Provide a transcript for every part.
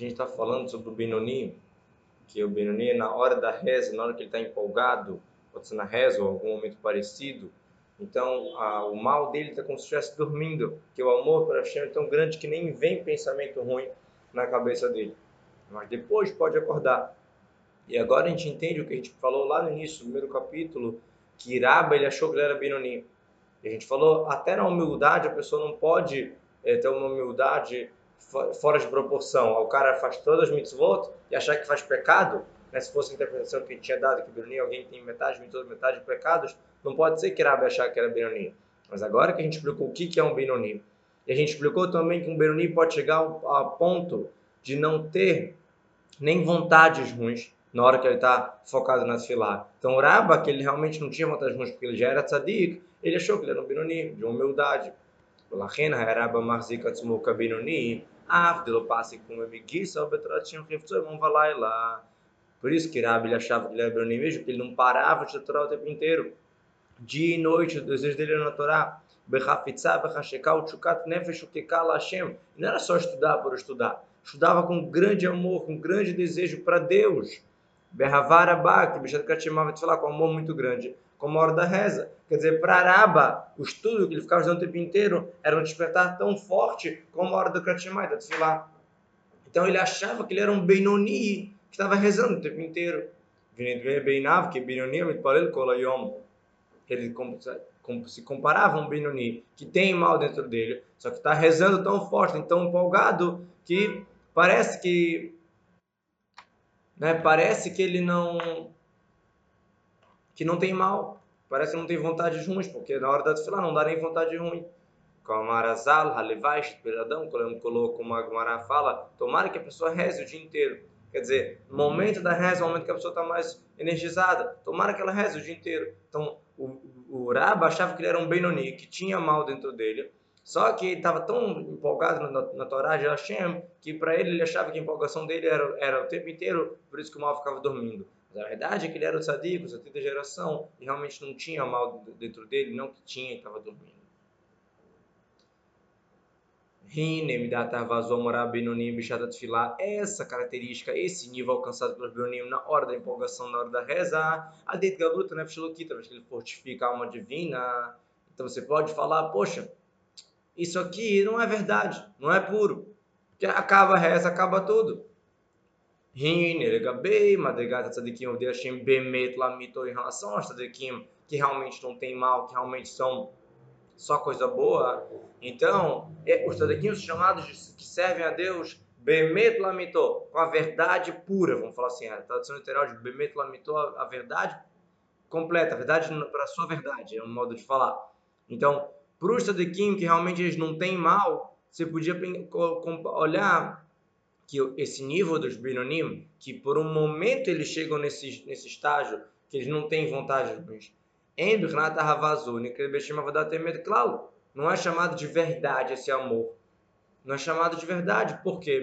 gente está falando sobre o Benoni, que o Benoni, na hora da reza, na hora que ele está empolgado, pode ser na reza ou algum momento parecido, então a, o mal dele está como se estivesse dormindo, que o amor para Hashem é tão grande que nem vem pensamento ruim na cabeça dele. Mas depois pode acordar. E agora a gente entende o que a gente falou lá no início, no primeiro capítulo, que Iraba ele achou que ele era Benoni. E a gente falou, até na humildade a pessoa não pode é, ter uma humildade fora de proporção. O cara faz todas as mitzvot e achar que faz pecado, né? se fosse a interpretação que tinha dado, que Benoni alguém tem metade mitzvot, metade de pecados, não pode ser que Rabi achar que era Benoni. Mas agora que a gente explicou o que é um Benoni, e a gente explicou também que um Benoni pode chegar ao ponto de não ter nem vontades ruins na hora que ele está focado na filar. Então o Rabba, que ele realmente não tinha vontades ruins porque ele já era tzadik, ele achou que ele era um Benoni, de humildade. ולכן הרבה מחזיק עצמו כבינוני, אף דלא פסיק כמו מגיסה או בתורת שם חפצו יום ולילה. Por isso que Rabi ele achava que ele era Benoni mesmo, porque ele não parava de Torá o tempo inteiro. Dia e noite, o desejo dele era na Torá. Bechafitzá, bechasheká, utchukat nefesh, ukeká, Hashem. Não era só estudar por estudar. Estudava com grande amor, com grande desejo para Deus. Berravara Bak, Bichat Katimava, falar com amor muito grande como a hora da reza. Quer dizer, para Araba, o estudo que ele ficava fazendo o tempo inteiro era um despertar tão forte como a hora do Kratimai, da. Então ele achava que ele era um Benoni que estava rezando o tempo inteiro. Beinav, que Benoni, ele se comparava a um Benoni que tem mal dentro dele, só que está rezando tão forte, tão empolgado, que parece que né, parece que ele não que não tem mal. Parece que não tem vontade ruins, porque na hora da tefilá não dá nem vontade ruim. Como Arazal, Halevaish, Peradão, quando colocou uma Gemara fala, tomara que a pessoa reze o dia inteiro. Quer dizer, no momento da reza, é o momento que a pessoa está mais energizada. Tomara que ela reze o dia inteiro. Então, o, o Raba achava que ele era um Benoni, que tinha mal dentro dele. Só que ele estava tão empolgado na, na Torá de Hashem, que para ele ele achava que a empolgação dele era, era o tempo inteiro, por isso que o mal ficava dormindo. Mas a verdade é que ele era o tzadik, o da geração, e realmente não tinha mal dentro dele, não que tinha e estava dormindo. Essa característica, esse nível alcançado pelos Bionim na hora da empolgação, na hora da reza, a det gabruta nefesh elokita, que ele fortifica a alma divina. Então você pode falar, poxa, isso aqui não é verdade, não é puro. Porque acaba a reza, acaba tudo. Hine, Legabei, Madrigat Tzadikim, Ovdei Hashem, Bemet, Lamito, em relação aos Tzadikim, que realmente não tem mal, que realmente são só coisa boa. Então, é, os Tzadikim são chamados de, que servem a Deus, Bemet, Lamito, com a verdade pura, vamos falar assim, a tradução literal de Bemet, Lamito, a verdade completa, a verdade para a sua verdade, é um modo de falar. Então, para os Tzadikim, que realmente eles não têm mal, você podia olhar que esse nível dos Binonim, que por um momento eles chegam nesse, nesse estágio, que eles não têm vontade de Claro, não é chamado de verdade esse amor. Não é chamado de verdade, porque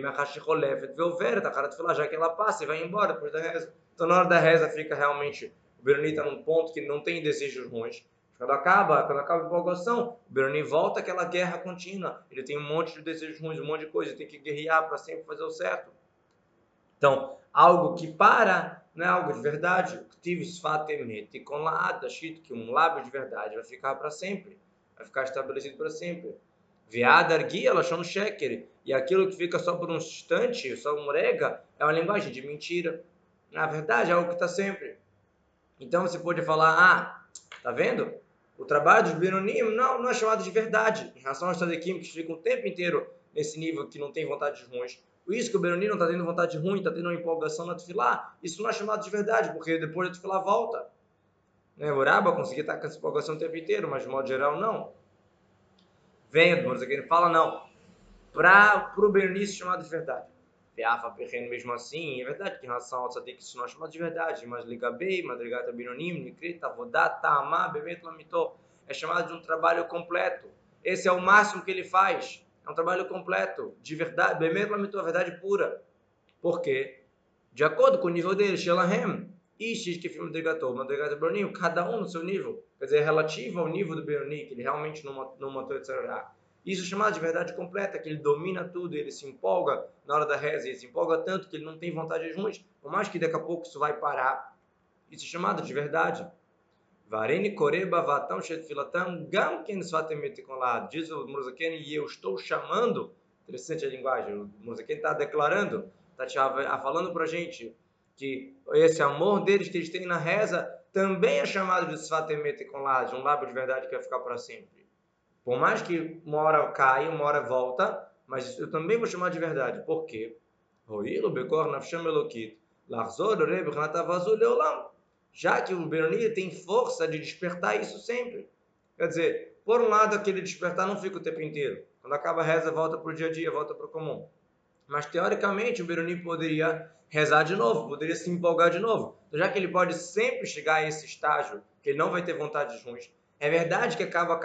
já que ela passa e vai embora depois da reza. Então, na hora da reza, fica realmente. O Bironi está num ponto que não tem desejos ruins. Quando acaba, quando acaba a empolgação, o Beroni volta àquela guerra contínua. Ele tem um monte de desejos ruins, um monte de coisa, ele tem que guerrear para sempre fazer o certo. Então, algo que para, não é algo de verdade. Com que um lábio de verdade vai ficar para sempre, vai ficar estabelecido para sempre. Viada guia, ela chama sheker. E aquilo que fica só por um instante, só um rega, é uma linguagem de mentira. Na verdade, é algo que está sempre. Então você pode falar, ah, tá vendo? O trabalho dos Benonim não, não é chamado de verdade. Em relação aos Tadekim, que ficam o tempo inteiro nesse nível que não tem vontades ruins. Isso que o Benonim não está tendo vontade ruim, está tendo uma empolgação na Tufilá, isso não é chamado de verdade, porque depois da Tufilá volta. Né? O Uraba conseguia estar com essa empolgação o tempo inteiro, mas de modo geral não. Edmonds aqui, ele fala não. Para o Benonim isso é chamado de verdade. Peafa Perreno mesmo assim, é verdade que em relação ao Tzadik isso não é chamado de verdade, mas Ligabei, Madrigata Binonim, Nikrita, Vodat, Ta'amá, Bemet Lamito, é chamado de um trabalho completo. Esse é o máximo que ele faz. É um trabalho completo, de verdade, Bemet Lamito, a verdade pura. Por quê? De acordo com o nível dele, Shelahem, Ish, que filme Madrigata, Madrigata Binonim, cada um no seu nível. Quer dizer, relativo ao nível do Benoni, que ele realmente não, não matou etc. Isso é chamado de verdade completa, que ele domina tudo, ele se empolga na hora da reza, ele se empolga tanto que ele não tem vontade de ruins, por mais que daqui a pouco isso vai parar. Isso é chamado de verdade. Varene koreba vatam shetfilatam gam ken svatemetikon Diz o Murzaken, e eu estou chamando, interessante a linguagem, o Murzaken está declarando, está falando para a gente que esse amor deles que eles têm na reza também é chamado de svatemetikon de um lábio de verdade que vai ficar para sempre. Por mais que uma hora cai, uma hora volta, mas eu também vou chamar de verdade. Por quê? Já que o Benoni tem força de despertar isso sempre. Quer dizer, por um lado, aquele despertar não fica o tempo inteiro. Quando acaba a reza, volta para o dia a dia, volta para o comum. Mas, teoricamente, o Benoni poderia rezar de novo, poderia se empolgar de novo. Então, já que ele pode sempre chegar a esse estágio, que ele não vai ter vontades ruins, é verdade que acaba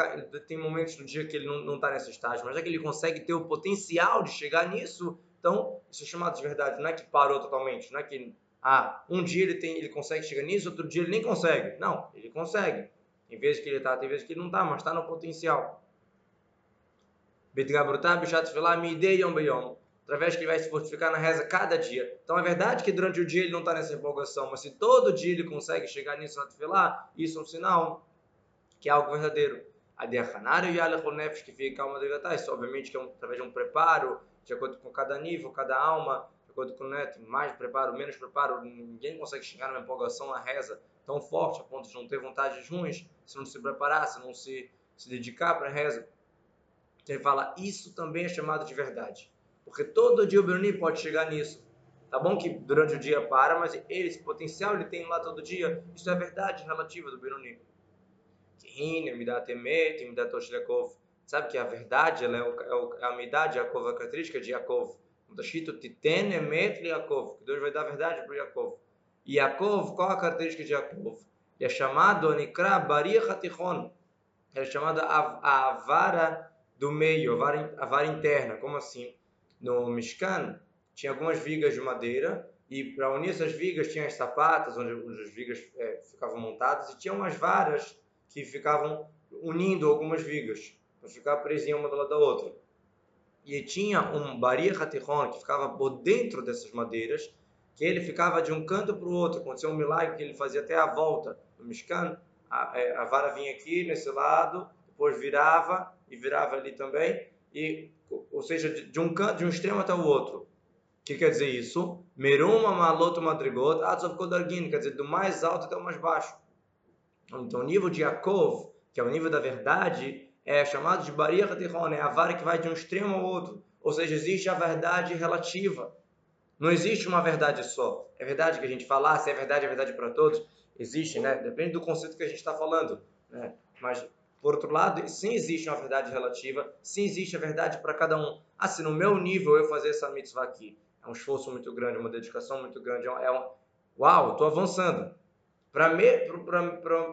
tem momentos do dia que ele não está nesse estágio, mas já que ele consegue ter o potencial de chegar nisso, então isso é chamado de verdade. Não é que parou totalmente, não é que ah, um dia ele, tem, ele consegue chegar nisso, outro dia ele nem consegue. Não, ele consegue. Tem vezes que ele está, tem vezes que ele não está, mas está no potencial. Através que ele vai se fortificar na reza cada dia. Então é verdade que durante o dia ele não está nessa empolgação, mas se todo dia ele consegue chegar nisso isso é um sinal que é algo verdadeiro. A Deachanário e a Nefesh, que fica calma de isso obviamente que é um, através de um preparo, de acordo com cada nível, cada alma, acordo com o Neto, mais preparo, menos preparo, ninguém consegue chegar numa empolgação na reza tão forte a ponto de não ter vontades ruins se não se preparar, se não se, se dedicar para a reza. Então ele fala, isso também é chamado de verdade. Porque todo dia o Beruni pode chegar nisso. Tá bom que durante o dia para, mas ele, esse potencial ele tem lá todo dia. Isso é a verdade relativa do Beruni. Sabe que a verdade ela é, o, é, é a unidade, a característica de Yaakov. Está escrito Titen Emet Yaakov, que Deus vai dar a verdade para Yaakov. E Yaakov, qual a característica de Yaakov? Ele é chamado Anikra Bari Hatichon. Ele é chamado a, a vara do meio, a vara, a vara interna. Como assim? No Mishkan tinha algumas vigas de madeira e para unir essas vigas tinha as sapatas onde, onde as vigas é, ficavam montadas e tinha umas varas que ficavam unindo algumas vigas para ficar presinha uma do lado da outra e tinha um Bari Hatihon que ficava por dentro dessas madeiras, que ele ficava de um canto para o outro. Aconteceu um milagre que ele fazia até a volta do Mishkan. A, é, a, vara vinha aqui nesse lado, depois virava e virava ali também, e, ou seja, de, de um canto, de um extremo até o outro. O que quer dizer isso? Meruma maloto madrigot atzov kodargin, quer dizer, do mais alto até o mais baixo. Então, o nível de Yaakov, que é o nível da verdade, é chamado de Baria Hatihon, é a vara que vai de um extremo ao outro. Ou seja, existe a verdade relativa. Não existe uma verdade só. É verdade que a gente falar, se é verdade, é verdade para todos. Existe, né? Depende do conceito que a gente está falando. Né? Mas, por outro lado, sim existe uma verdade relativa, sim existe a verdade para cada um. Ah, se no meu nível eu fazer essa mitzvah aqui, é um esforço muito grande, uma dedicação muito grande, é um... Uau, estou avançando para me,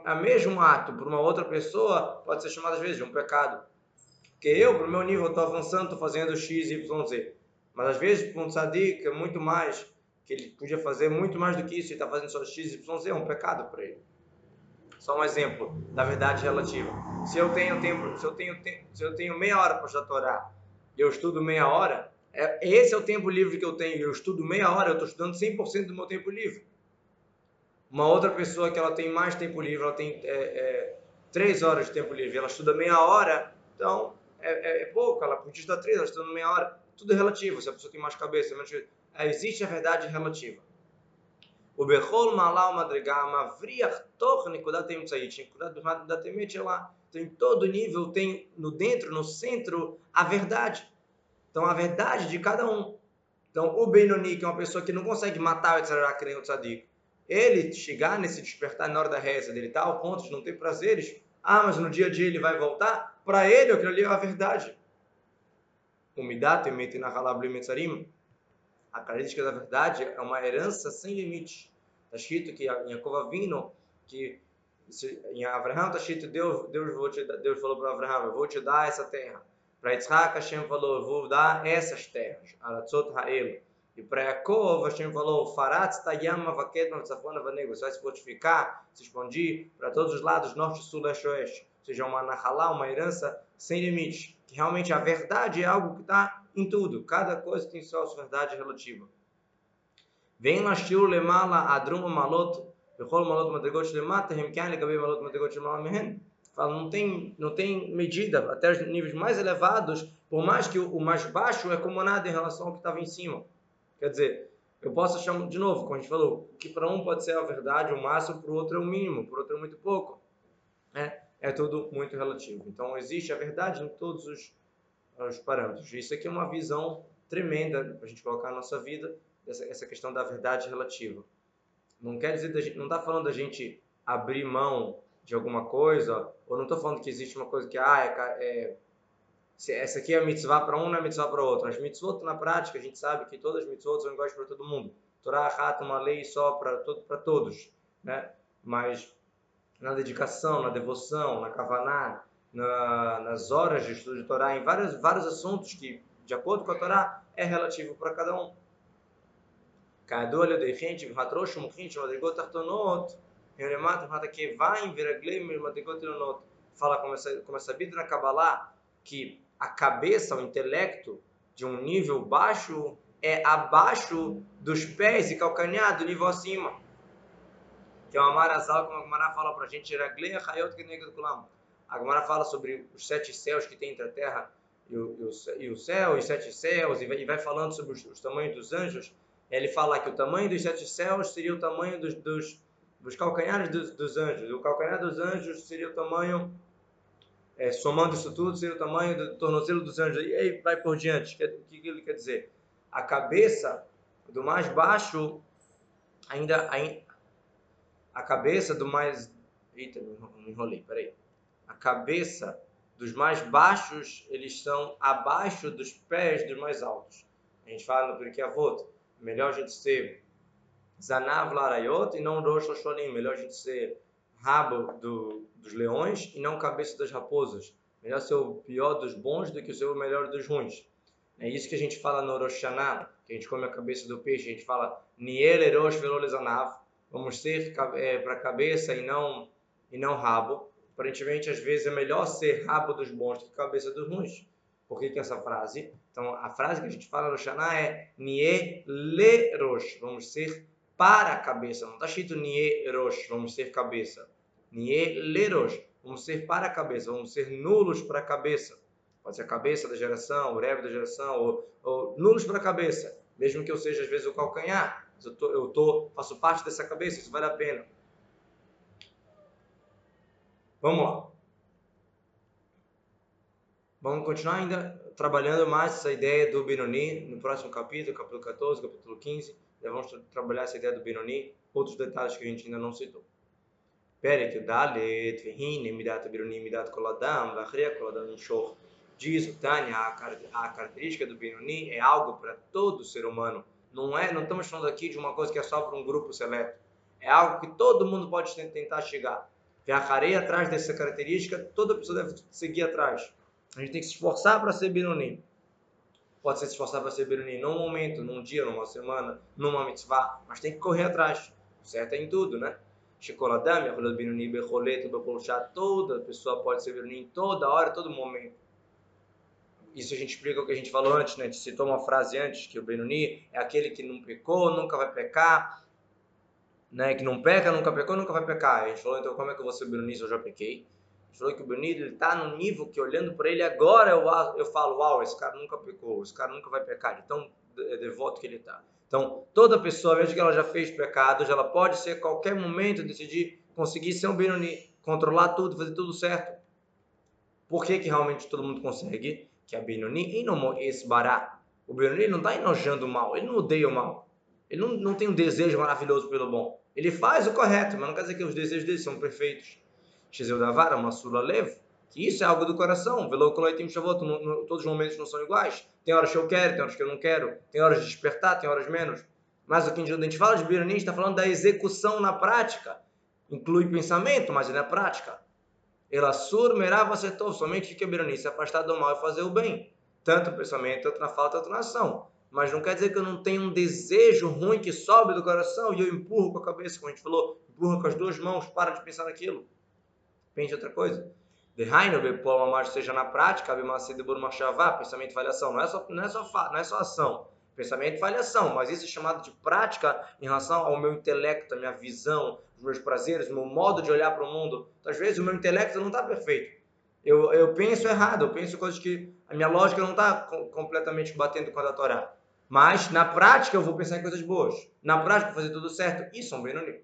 a mesmo ato para uma outra pessoa pode ser chamado às vezes de um pecado. Porque eu, para o meu nível, estou avançando, estou fazendo X, Y, Z. Mas às vezes, para um tzadik, é muito mais, que ele podia fazer muito mais do que isso e está fazendo só X, Y, Z, é um pecado para ele. Só um exemplo da verdade relativa. Se eu tenho tempo, se eu tenho, se eu tenho meia hora para estudar Torá eu estudo meia hora, é, esse é o tempo livre que eu tenho. Eu estudo meia hora, eu estou estudando 100% do meu tempo livre. Uma outra pessoa que ela tem mais tempo livre, ela tem é, é, três horas de tempo livre, ela estuda meia hora, então é, é, é pouco, ela podia estudar três, ela estuda meia hora. Tudo é relativo, se a pessoa tem mais cabeça, menos... É, existe a verdade relativa. O Bechol Malau Madrigal Mavriach Toch Nikudat Emtsait, Nikudat Emet é lá. Então, em todo nível tem no dentro, no centro, a verdade. Então, a verdade de cada um. Então, o Benoni, que é uma pessoa que não consegue matar o nem o Tzadik, ele chegar nesse despertar na hora da reza dele tá ao ponto de não ter prazeres, ah, mas no dia a dia ele vai voltar, para ele aquilo ali é a verdade. Umidata e na metzarim. A característica da verdade é uma herança sem limites. Está escrito que em Yaakov Vino, que em Abraão está escrito Deus, Deus, vou te, Deus falou para Abraão, eu vou te dar essa terra. Para Yitzhak, Hashem falou, eu vou dar essas terras. Aratzot Ha'el. E para Yaakov, Hashem falou, Farat Tayama Vaket Mavzafona Vanego, você vai se fortificar, se expandir para todos os lados, norte, sul, leste, oeste. Ou seja, uma nahalá, uma herança sem limites. Que realmente a verdade é algo que está em tudo. Cada coisa tem sua verdade relativa. Vem Lashiur Lemala Adrum Malot, Bechol Malot Madrigot Lemata, Hemkian Legabe Malot Madrigot Lemala Mehen. Fala, não tem, não tem medida, até os níveis mais elevados, por mais que o mais baixo é como nada em relação ao que estava em cima. Quer dizer, eu posso achar, de novo, como a gente falou, que para um pode ser a verdade, o máximo, para o outro é o mínimo, para o outro é muito pouco. É, é tudo muito relativo. Então, existe a verdade em todos os, os parâmetros. Isso aqui é uma visão tremenda para a gente colocar na nossa vida, essa, essa questão da verdade relativa. Não quer dizer, gente, não está falando da gente abrir mão de alguma coisa, ou não estou falando que existe uma coisa que, ah, é, é essa aqui é a mitzvah para um, não é a mitzvah para outro. As mitzvot, na prática, a gente sabe que todas as mitzvot são iguais para todo mundo. Torá, rata, uma lei só para todo, para todos, né? Mas na dedicação, na devoção, na kavaná, na, nas horas de estudo de Torá, em vários, vários assuntos que, de acordo com a Torá, é relativo para cada um. Kadol de gente, matrosh mukhin, madrigot artonot, remat hatakevaim, viraglem, madrigot ilonot. Fala, como é sabido na Kabbalah, que a cabeça, o intelecto de um nível baixo é abaixo dos pés e calcanhar do nível acima. Que é uma marazal, como a Gemara fala para a gente, a Gemara fala sobre os sete céus que tem entre a terra e e o, e o céu, os sete céus, e vai, e vai falando sobre os, os, tamanhos dos anjos. Ele fala que o tamanho dos sete céus seria o tamanho dos, dos, dos calcanhares dos, dos anjos. O calcanhar dos anjos seria o tamanho é, somando isso tudo, seria o tamanho do tornozelo dos anjos. E aí vai por diante. O que, que ele quer dizer? A cabeça do mais baixo, ainda. A cabeça do mais. Eita, me enrolei, peraí. A cabeça dos mais baixos, eles são abaixo dos pés dos mais altos. A gente fala no Pirkei Avot, melhor a gente ser Zanav Larayot e não Rosh Hashonim, melhor a gente ser rabo do, dos leões e não cabeça das raposas. Melhor ser o pior dos bons do que ser o melhor dos ruins. É isso que a gente fala no Rosh Hashanah, que a gente come a cabeça do peixe, a gente fala vamos ser é, para cabeça e não, e não rabo. Aparentemente, às vezes, é melhor ser rabo dos bons do que cabeça dos ruins. Por que, que essa frase? Então, a frase que a gente fala no Rosh Hashanah é vamos ser para a cabeça. Não está escrito Nie Rosh, vamos ser cabeça. Nie Lerosh, vamos ser para a cabeça, vamos ser nulos para a cabeça. Pode ser a cabeça da geração, o rebe da geração, ou, ou nulos para a cabeça. Mesmo que eu seja, às vezes, o calcanhar. Eu, tô, eu tô, faço parte dessa cabeça, isso vale a pena. Vamos lá. Vamos continuar ainda trabalhando mais essa ideia do Binoni no próximo capítulo, capítulo 14, capítulo 15 vamos trabalhar essa ideia do Benoni, outros detalhes que a gente ainda não citou. Perek Dalet, Vehine, Midat Benoni, Midat Koladam, Vachria Koladam, Shor. Diz o Tânia, a característica do Benoni é algo para todo ser humano. Não é, não estamos falando aqui de uma coisa que é só para um grupo seleto. É algo que todo mundo pode tentar chegar. Viajarei atrás dessa característica, toda pessoa deve seguir atrás. A gente tem que se esforçar para ser Benoni pode ser se esforçar para ser Beruni num momento, num dia, numa semana, numa mitzvah, mas tem que correr atrás. O certo é em tudo, né? Chocoladame, Rolet Beruni, Becholeto, Becolchá, toda pessoa pode ser Beruni em toda hora, todo momento. Isso a gente explica o que a gente falou antes, né? A gente citou uma frase antes, que o Benuni é aquele que não pecou, nunca vai pecar, né? Que não peca, nunca pecou, nunca vai pecar. A gente falou, então como é que eu vou ser Benuni se eu já pequei? O Benito está no nível que olhando para ele agora eu, eu falo, uau, esse cara nunca pecou, esse cara nunca vai pecar, de tão devoto que ele está. Então, toda pessoa, mesmo que ela já fez pecados, ela pode ser a qualquer momento decidir conseguir ser um Benoni, controlar tudo, fazer tudo certo. Por que, que realmente todo mundo consegue? Que a Benoni não esbará. O Benoni não está enojando o mal, ele não odeia o mal. Ele não, não tem um desejo maravilhoso pelo bom. Ele faz o correto, mas não quer dizer que os desejos dele são perfeitos. Que isso é algo do coração. Todos os momentos não são iguais. Tem horas que eu quero, tem horas que eu não quero. Tem horas de despertar, tem horas menos. Mas o que a gente fala de Birani, está falando da execução na prática. Inclui pensamento, mas é na prática. Ela surmerava setov, somente que Birani se afastar do mal e fazer o bem. Tanto no pensamento, tanto na fala, tanto na ação. Mas não quer dizer que eu não tenho um desejo ruim que sobe do coração e eu empurro com a cabeça, como a gente falou, empurro com as duas mãos, para de pensar naquilo. Pense outra coisa. Dehainu bepol mamash seja na prática, abimacid burmachavá, pensamento e falhação. Não é só, não é só, não é só ação. Pensamento e falhação, mas isso é chamado de prática em relação ao meu intelecto, a minha visão, os meus prazeres, o meu modo de olhar para o mundo. Então, às vezes o meu intelecto não está perfeito. Eu, eu penso errado, eu penso coisas que a minha lógica não está completamente batendo com a da Torá. Mas, na prática, eu vou pensar em coisas boas. Na prática, vou fazer tudo certo. Isso é um Benoni.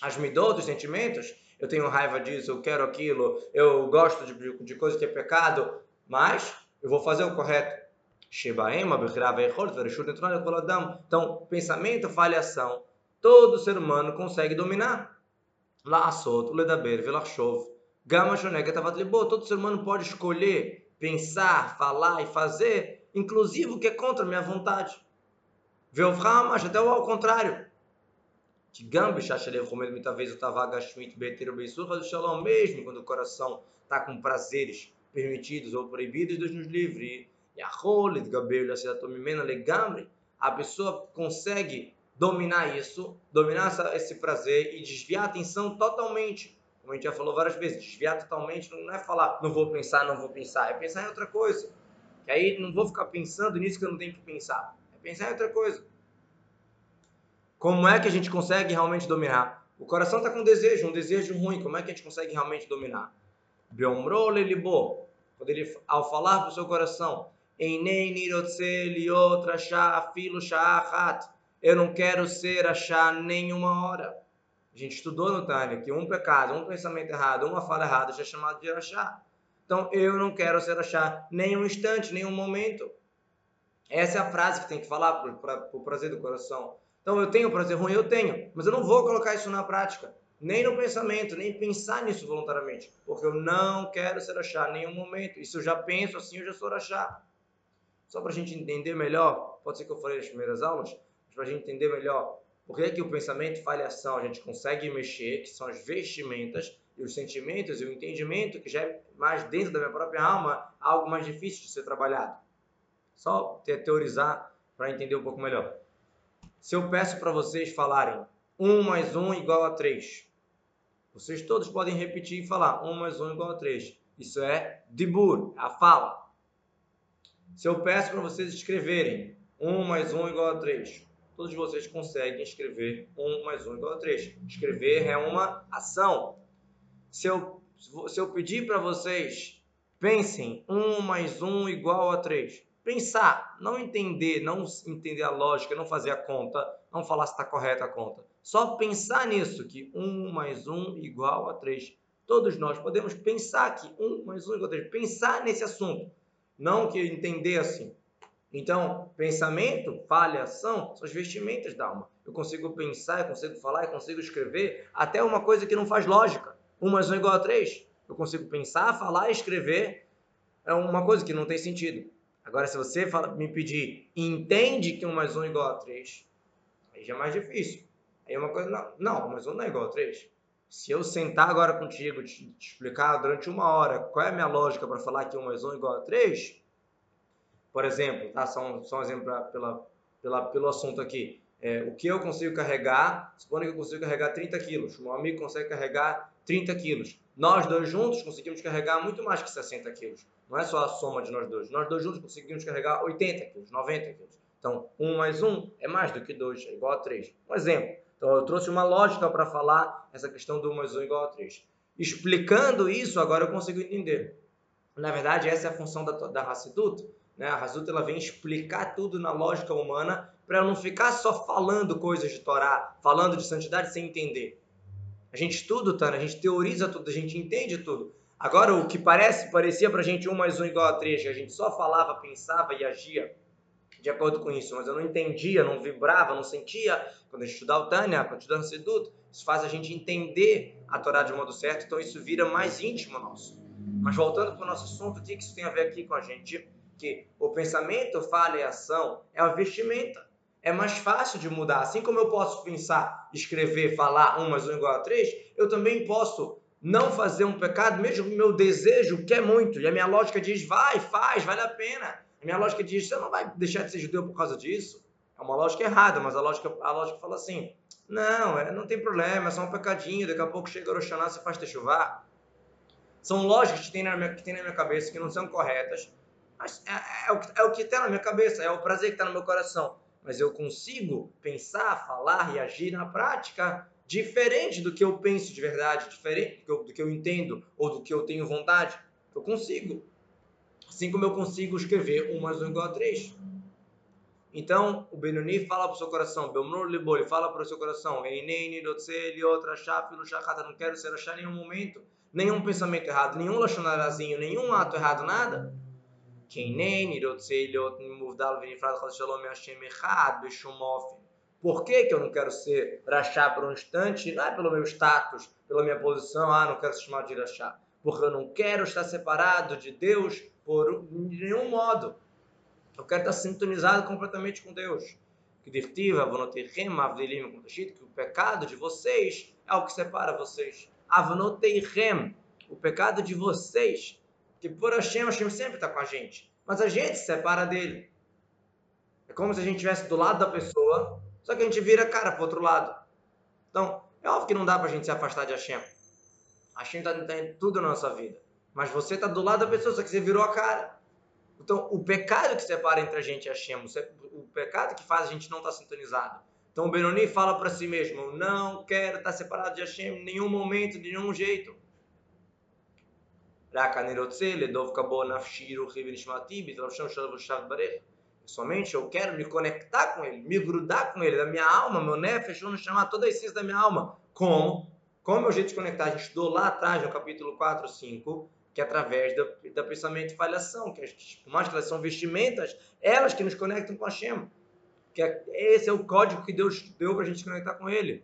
As midot, os sentimentos, eu tenho raiva disso, eu quero aquilo, eu gosto de, de coisa que é pecado, mas eu vou fazer o correto. Então, pensamento, falhação, todo ser humano consegue dominar. Laçot, ledaber, velachov, gama shonegatavat libo. Todo ser humano pode escolher, pensar, falar e fazer, inclusive o que é contra a minha vontade. Velvramash, até o ao contrário. Tigam Bishashalev Romed muitas vezes o Tavaga Shmit Beter Beisur faz o Shalom mesmo quando o coração está com prazeres permitidos ou proibidos, Deus nos livre. E a a pessoa consegue dominar isso, dominar essa, esse prazer e desviar a atenção totalmente. Como a gente já falou várias vezes, desviar totalmente não é falar não vou pensar, não vou pensar, é pensar em outra coisa. E aí não vou ficar pensando nisso que eu não tenho que pensar. É pensar em outra coisa. Como é que a gente consegue realmente dominar? O coração está com um desejo, um desejo ruim. Como é que a gente consegue realmente dominar? Quando ele, ao falar para o seu coração, eu não quero ser achar nenhuma hora. A gente estudou no Tânia que um pecado, um pensamento errado, uma fala errada já é chamado de achar. Então, eu não quero ser achar nenhum instante, nenhum momento. Essa é a frase que tem que falar para o prazer do coração. Então eu tenho prazer ruim, eu tenho, mas eu não vou colocar isso na prática, nem no pensamento, nem pensar nisso voluntariamente, porque eu não quero ser achar em nenhum momento. E se eu já penso assim, eu já sou achar. Só para a gente entender melhor, pode ser que eu falei nas primeiras aulas, mas para a gente entender melhor por que, que o pensamento falha ação, a gente consegue mexer, que são as vestimentas, e os sentimentos e o entendimento, que já é mais dentro da minha própria alma, algo mais difícil de ser trabalhado. Só teorizar para entender um pouco melhor. Se eu peço para vocês falarem 1 mais 1 igual a 3, vocês todos podem repetir e falar 1 mais 1 igual a 3. Isso é dibur, a fala. Se eu peço para vocês escreverem 1 mais 1 igual a 3, todos vocês conseguem escrever 1 mais 1 igual a 3. Escrever é uma ação. Se eu, se eu pedir para vocês, pensem 1 mais 1 igual a 3, pensar, não entender, não entender a lógica, não fazer a conta, não falar se está correta a conta. Só pensar nisso, que 1 mais 1 igual a 3. Todos nós podemos pensar que 1 mais 1 igual a 3. Pensar nesse assunto, não que entender assim. Então, pensamento, falha, ação, são as vestimentas da alma. Eu consigo pensar, eu consigo falar, eu consigo escrever, até uma coisa que não faz lógica. 1 mais 1 igual a 3. Eu consigo pensar, falar, escrever, é uma coisa que não tem sentido. Agora, se você fala, me pedir, entende que 1 mais 1 é igual a 3, aí já é mais difícil. Aí é uma coisa, não, não 1 mais 1 não é igual a 3. Se eu sentar agora contigo, te, te explicar durante uma hora qual é a minha lógica para falar que 1 mais 1 é igual a 3, por exemplo, tá? só, um, só um exemplo pra, pela, pela, pelo assunto aqui. É, o que eu consigo carregar, supondo que eu consigo carregar 30 quilos, meu amigo consegue carregar 30 quilos. Nós dois juntos conseguimos carregar muito mais que 60 quilos. Não é só a soma de nós dois. Nós dois juntos conseguimos carregar 80 quilos, 90 quilos. Então, 1 mais 1 é mais do que 2, é igual a 3. Um exemplo. Então, eu trouxe uma lógica para falar essa questão do 1 mais 1 igual a 3. Explicando isso, agora eu consigo entender. Na verdade, essa é a função da, da Hassidut. Né? A Hassidut ela vem explicar tudo na lógica humana para não ficar só falando coisas de Torá, falando de santidade sem entender. A gente estuda, Tana, a gente teoriza tudo, a gente entende tudo. Agora, o que parece, parecia pra gente 1 mais 1 igual a 3, que a gente só falava, pensava e agia de acordo com isso, mas eu não entendia, não vibrava, não sentia. Quando a gente estudar o Tânia, quando estudar o Seduto, isso faz a gente entender a Torá de modo certo, então isso vira mais íntimo nosso. Mas voltando para o nosso assunto, o que isso tem a ver aqui com a gente? Que o pensamento, fala e ação é a vestimenta é mais fácil de mudar. Assim como eu posso pensar, escrever, falar 1 mais 1 igual a 3, eu também posso não fazer um pecado, mesmo que meu desejo quer muito. E a minha lógica diz, vai, faz, vale a pena. A minha lógica diz, você não vai deixar de ser judeu por causa disso. É uma lógica errada, mas a lógica, a lógica fala assim, não, é, não tem problema, é só um pecadinho, daqui a pouco chega o Rosh você faz chuvar. são lógicas que tem na minha, que tem na minha cabeça, que não são corretas, mas é, é, o, é o que está na minha cabeça, é o prazer que está no meu coração. Mas eu consigo pensar, falar e agir na prática diferente do que eu penso de verdade, diferente do que eu, do que eu entendo ou do que eu tenho vontade. Eu consigo. Assim como eu consigo escrever 1 mais 1 igual a 3. Então, o Benoni fala para o seu coração, Belmor Libor, ele fala para o seu coração, Einei, outra Filo, Shachata, não quero ser achar nenhum momento, nenhum pensamento errado, nenhum lachonarazinho, nenhum ato errado, nada. Por que, que eu não quero ser rachá por um instante? Não é pelo meu status, pela minha posição, ah, não quero ser chamado de rachá. Porque eu não quero estar separado de Deus por nenhum modo. Eu quero estar sintonizado completamente com Deus. Que dirtiva, que o pecado de vocês é o que separa vocês. Avonoteirem, o pecado de vocês. Que por Hashem, Hashem sempre está com a gente. Mas a gente se separa dele. É como se a gente estivesse do lado da pessoa, só que a gente vira cara para outro lado. Então, é óbvio que não dá para a gente se afastar de Hashem. Hashem está tá em tudo na nossa vida. Mas você está do lado da pessoa, só que você virou a cara. Então, o pecado que separa entre a gente e Hashem, o pecado que faz a gente não estar tá sintonizado. Então, o Benoni fala para si mesmo: não quero estar tá separado de Hashem em nenhum momento, de nenhum jeito. Somente eu quero me conectar com ele, me grudar com ele, da minha alma, meu nefesh, vamos chamar toda a essência da minha alma. Como? Como é o jeito de conectar? A gente estudou lá atrás, no capítulo 4, 5, que é através do, do pensamento e falhação, que, por mais que elas são vestimentas, elas que nos conectam com a Shem. Que é, esse é o código que Deus deu para a gente se conectar com Ele.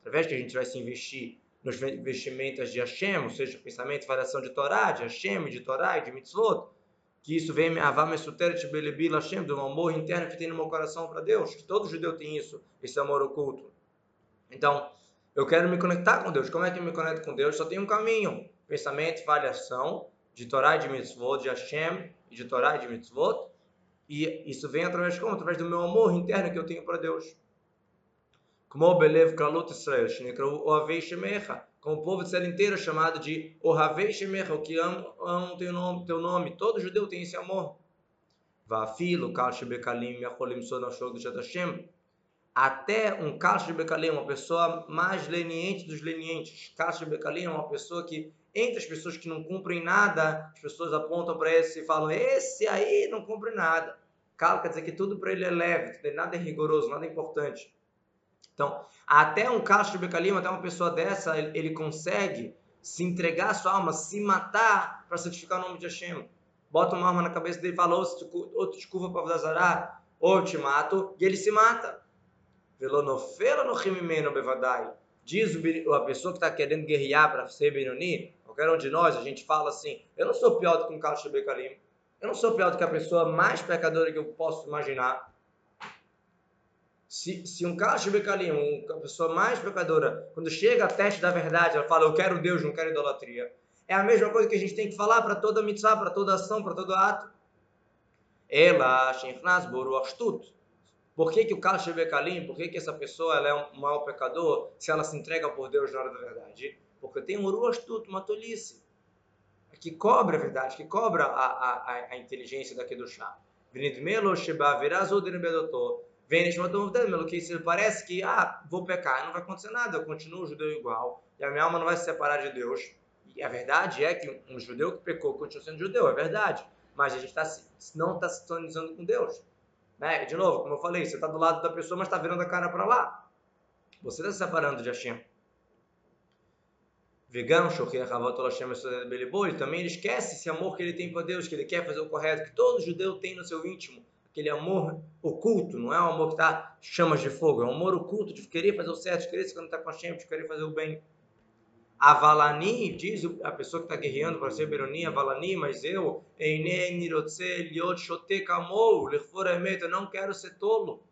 Através que a gente vai se investir nos vestimentas de Hashem, ou seja, pensamento variação de Torá, de Hashem, de Torá e de Mitzvot, que isso vem Hashem, do amor interno que tem no meu coração para Deus, que todo judeu tem isso, esse amor oculto. Então, eu quero me conectar com Deus. Como é que eu me conecto com Deus? Só tem um caminho: pensamento, avaliação de Torá e de Mitzvot, de Hashem e de Torá e de Mitzvot. E isso vem através como? Através do meu amor interno que eu tenho para Deus. Como Belev Kalut Israel, Ohavei Shemecha. Como o povo de Israel inteiro chamado de Ohavei Shemecha, o que ama, ama teu, nome, teu nome. Todo judeu tem esse amor. Vafilo, Kal Shebekalim, Yacholim Sodashog de Hashem até um Kash de Bekalim, uma pessoa mais leniente dos lenientes. Kash de Bekalim é uma pessoa que, entre as pessoas que não cumprem nada, as pessoas apontam para esse e falam: esse aí não cumpre nada. Kal quer dizer que tudo para ele é leve, nada é rigoroso, nada é importante. Então, até um Kash de Bekalim, até uma pessoa dessa, ele, ele consegue se entregar a sua alma, se matar para santificar o nome de Hashem. Bota uma arma na cabeça dele e fala: ou te curva para Vazará, ou eu te mato, e ele se mata. Velonofela no Rimimeno Bevadai. Diz a pessoa que está querendo guerrear para ser Benoni, qualquer um de nós, a gente fala assim: eu não sou pior do que um Carlos Bekalim. Eu não sou pior do que a pessoa mais pecadora que eu posso imaginar. Se, se um Carlos Bekalim, uma pessoa mais pecadora, quando chega a teste da verdade, ela fala: eu quero Deus, não quero idolatria. É a mesma coisa que a gente tem que falar para toda mitzvah, para toda ação, para todo ato. Ela, Shenchnas Boru Astut. Por que, que o Kal Shebekalim, por que, que essa pessoa ela é um mau pecador se ela se entrega por Deus na hora da verdade? Porque tem um uru astuto, uma tolice, que cobra a verdade, que cobra a, a, a inteligência daqui do chá. Vinidmelo Sheba Verazodinbedotor. Vem neste modo que se parece que, ah, vou pecar, não vai acontecer nada, eu continuo judeu igual, e a minha alma não vai se separar de Deus. E a verdade é que um judeu que pecou continua sendo judeu, é verdade. Mas a gente tá, não está se sintonizando com Deus. Né? De novo, como eu falei, você está do lado da pessoa, mas está virando a cara para lá. Você está se separando de Hashem. Vegano, ele também ele esquece esse amor que ele tem por Deus, que ele quer fazer o correto, que todo judeu tem no seu íntimo. Aquele amor oculto, não é um amor que está chamas de fogo, é um amor oculto de querer fazer o certo, de querer se conectar com Hashem, de querer fazer o bem. Avalani, diz a pessoa que está guerreando para ser Beroni, Avalani, mas eu, eu não quero ser tolo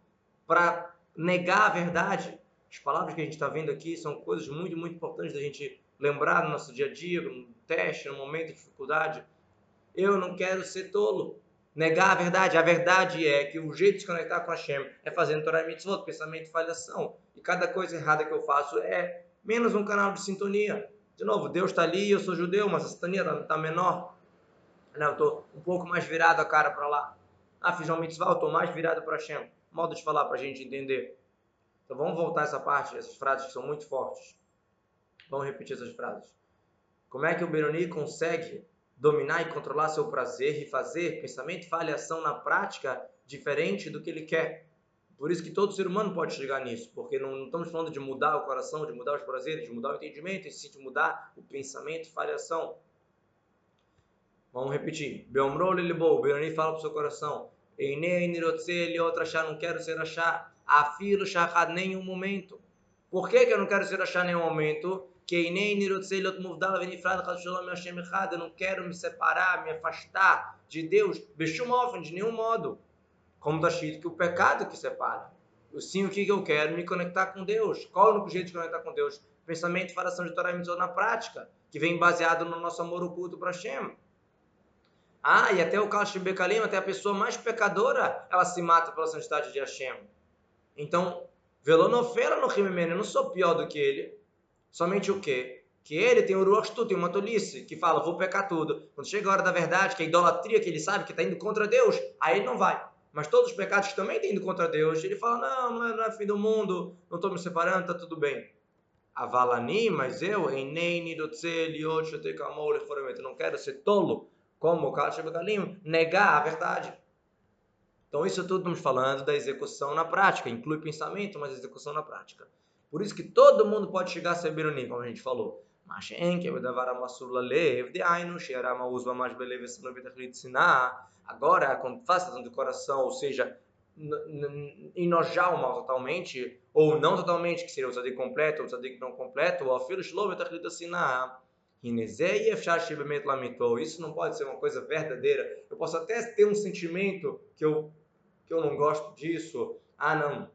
para negar a verdade. As palavras que a gente está vendo aqui são coisas muito, muito importantes da gente lembrar no nosso dia a dia, no teste, no momento de dificuldade. Eu não quero ser tolo. Negar a verdade. A verdade é que o jeito de se conectar com a Hashem é fazendo Torah Mitzvot, pensamento e falhação. e cada coisa errada que eu faço é menos um canal de sintonia. De novo, Deus está ali, eu sou judeu, mas a sintonia está tá menor. Não, eu estou um pouco mais virado a cara para lá. Ah, fiz uma mitzvah, eu estou mais virado para Hashem. Modo de falar para a gente entender. Então vamos voltar essa parte, essas frases que são muito fortes. Vamos repetir essas frases. Como é que o Benoni consegue dominar e controlar seu prazer e fazer pensamento, fala e ação na prática diferente do que ele quer? Por isso que todo ser humano pode chegar nisso, porque não, não estamos falando de mudar o coração, de mudar os prazeres, de mudar o entendimento, e sim de mudar o pensamento, fala e ação. Vamos repetir. Beomrol Lilibou, o Benoni fala para o seu coração. Einei nirotze ele outra achar, não quero ser achar. Afilo shachad nenhum momento. Por que, que eu não quero ser achar nenhum momento? Eu não quero me separar, me afastar de Deus. Bechum ofen, de nenhum modo. Como está escrito que o pecado que separa. Sim, o que eu quero? Me conectar com Deus. Qual é o único jeito de conectar com Deus? Pensamento, falação de Torah e na prática, que vem baseado no nosso amor oculto para Hashem. Ah, e até o Kalsh Bekalim, até a pessoa mais pecadora, ela se mata pela santidade de Hashem. Então, velonofera no Rimemene, eu não sou pior do que ele. Somente o quê? Que ele tem o Ruach tem uma tolice, que fala, vou pecar tudo. Quando chega a hora da verdade, que é a idolatria que ele sabe que está indo contra Deus, aí ele não vai. Mas todos os pecados que também estão indo contra Deus, ele fala, não, não é, não é fim do mundo, não estou me separando, está tudo bem. Avalani, mas eu, em não quero ser tolo como o Begalim, negar a verdade. Então, isso tudo estamos falando da execução na prática. Inclui pensamento, mas execução na prática. Por isso que todo mundo pode chegar a ser Biruni, como a gente falou. Agora, faz tanto do coração, ou seja, enojar o mal totalmente, ou não totalmente, que seria o tzadik completo, ou o tzadik não completo, ou a filho shlovet acredita sinar isso não pode ser uma coisa verdadeira. Eu posso até ter um sentimento que eu, que eu não gosto disso. Ah, não.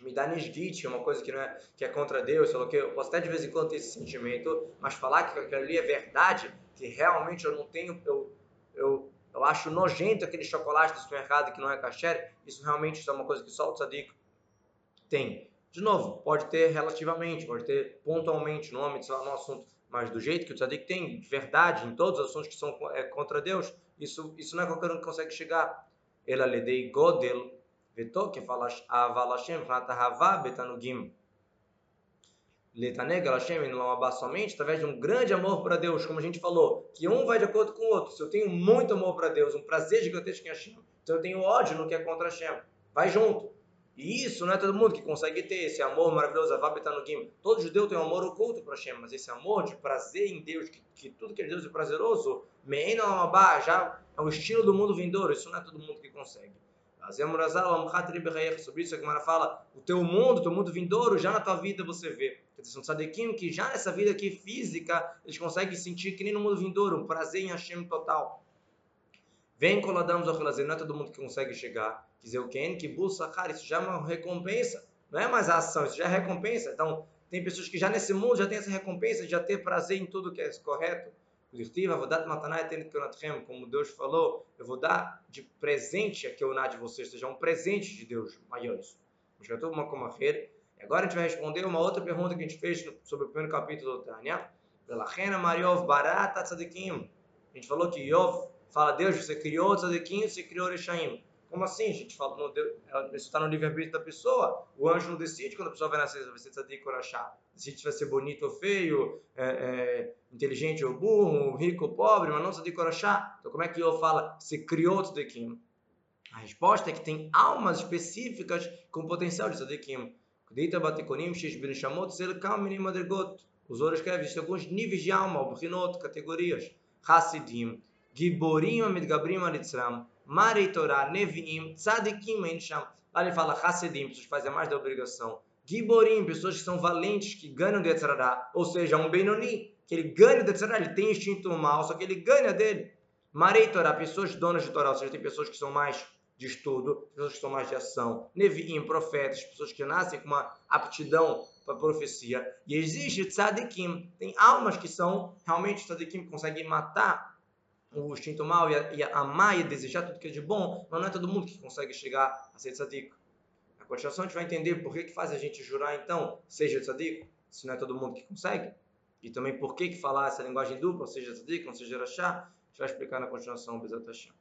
Me dá nesdite, uma coisa que não é que é contra Deus, sei lá, que eu posso até de vez em quando ter esse sentimento, mas falar que aquilo ali é verdade, que realmente eu não tenho, eu, eu, eu acho nojento aquele chocolate do supermercado que não é kasher, isso realmente é uma coisa que só o tzadik tem. De novo, pode ter relativamente, pode ter pontualmente no âmbito, no assunto mas do jeito que o tzadik tem, de verdade, em todos os assuntos que são é, contra Deus, isso, isso não é qualquer um que consegue chegar. Ela lhe dei godel, veto que fala aval Hashem, hava betanugim. Letaneg Hashem não somente através de um grande amor para Deus, como a gente falou, que um vai de acordo com o outro. Se eu tenho muito amor para Deus, um prazer gigantesco em Hashem, então eu tenho ódio no que é contra Hashem. Vai junto. E isso não é todo mundo que consegue ter esse amor maravilhoso, no Gim. Todo judeu tem um amor oculto para Hashem, mas esse amor de prazer em Deus, que, que tudo que é Deus é prazeroso, Meina já é um estilo do mundo vindouro, isso não é todo mundo que consegue. Sobre isso a Gemara fala, o teu mundo, o teu mundo vindouro, já na tua vida você vê. Quer dizer, são tzadikim que já nessa vida aqui física, eles conseguem sentir que nem no mundo vindouro, um prazer em Hashem total. Vem coladamos ao não é todo mundo que consegue chegar. Quer dizer, o Ken, que cara, isso já é uma recompensa. Não é mais a ação, isso já é recompensa. Então, tem pessoas que já nesse mundo já têm essa recompensa de já ter prazer em tudo que é correto. Como Deus falou, eu vou dar de presente a eu de vocês, seja um presente de Deus maior isso. Agora a gente vai responder uma outra pergunta que a gente fez sobre o primeiro capítulo do Tânia. A gente falou que Yov fala, Deus, você criou tzadikim, você criou Rechaim. Como assim, gente? Fala, isso está no livre-arbítrio da pessoa. O anjo não decide quando a pessoa vai nascer, vai ser tzadik ou rachá. Decide se vai ser bonito ou feio, é, é, inteligente ou burro, rico ou pobre, mas não tzadik ou rachá. Então como é que eu falo, você criou tzadikim? A resposta é que tem almas específicas com potencial de tzadikim. Os outros escrevem, existem alguns níveis de alma, categorias. Hassidim, Giborim Amidgabrim Alitzram, Marei Torah, Neviim, Tzadikim Ensham. Lá ele fala Hassidim, pessoas que fazem mais da obrigação. Giborim, pessoas que são valentes, que ganham de Etzradá. Ou seja, um Benoni, que ele ganha de Etzradá, ele tem instinto mal, só que ele ganha dele. Marei Torah, pessoas donas de Torah, ou seja, tem pessoas que são mais de estudo, pessoas que são mais de ação. Neviim, profetas, pessoas que nascem com uma aptidão para profecia. E existe tzadikim, tem almas que são realmente tzadikim, que conseguem matar o instinto mal e, a, e a amar e desejar tudo que é de bom, mas não é todo mundo que consegue chegar a ser tzadik. continuação a gente vai entender por que, que faz a gente jurar então, seja tzadik, se não é todo mundo que consegue. E também por que, que falar essa linguagem dupla, seja tzadik, não seja rachá, a gente vai explicar na continuação, Bezat Hashem.